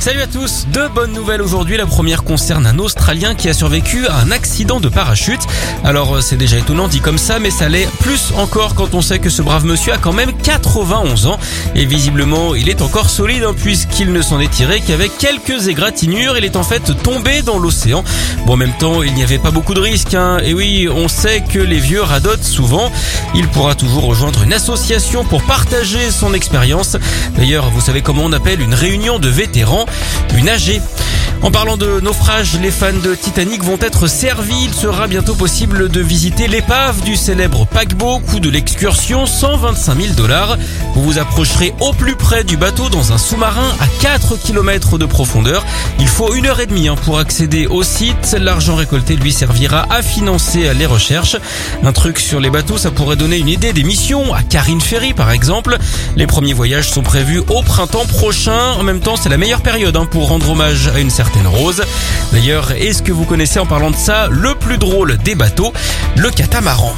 Salut à tous, deux bonnes nouvelles aujourd'hui. La première concerne un Australien qui a survécu à un accident de parachute. Alors euh, c'est déjà étonnant dit comme ça, mais ça l'est plus encore quand on sait que ce brave monsieur a quand même 91 ans. Et visiblement il est encore solide hein, puisqu'il ne s'en est tiré qu'avec quelques égratignures. Il est en fait tombé dans l'océan. Bon en même temps il n'y avait pas beaucoup de risques. Hein. Et oui on sait que les vieux radotent souvent. Il pourra toujours rejoindre une association pour partager son expérience. D'ailleurs vous savez comment on appelle une réunion de vétérans une AG. En parlant de naufrage, les fans de Titanic vont être servis. Il sera bientôt possible de visiter l'épave du célèbre paquebot. Coût de l'excursion 125 000 dollars. Vous vous approcherez au plus près du bateau dans un sous-marin à 4 km de profondeur. Il faut une heure et demie hein, pour accéder au site. L'argent récolté lui servira à financer les recherches. Un truc sur les bateaux, ça pourrait donner une idée des missions à Karine Ferry par exemple. Les premiers voyages sont prévus au printemps prochain. En même temps, c'est la meilleure période hein, pour rendre hommage à une certaine D'ailleurs, est-ce que vous connaissez en parlant de ça le plus drôle des bateaux, le catamaran?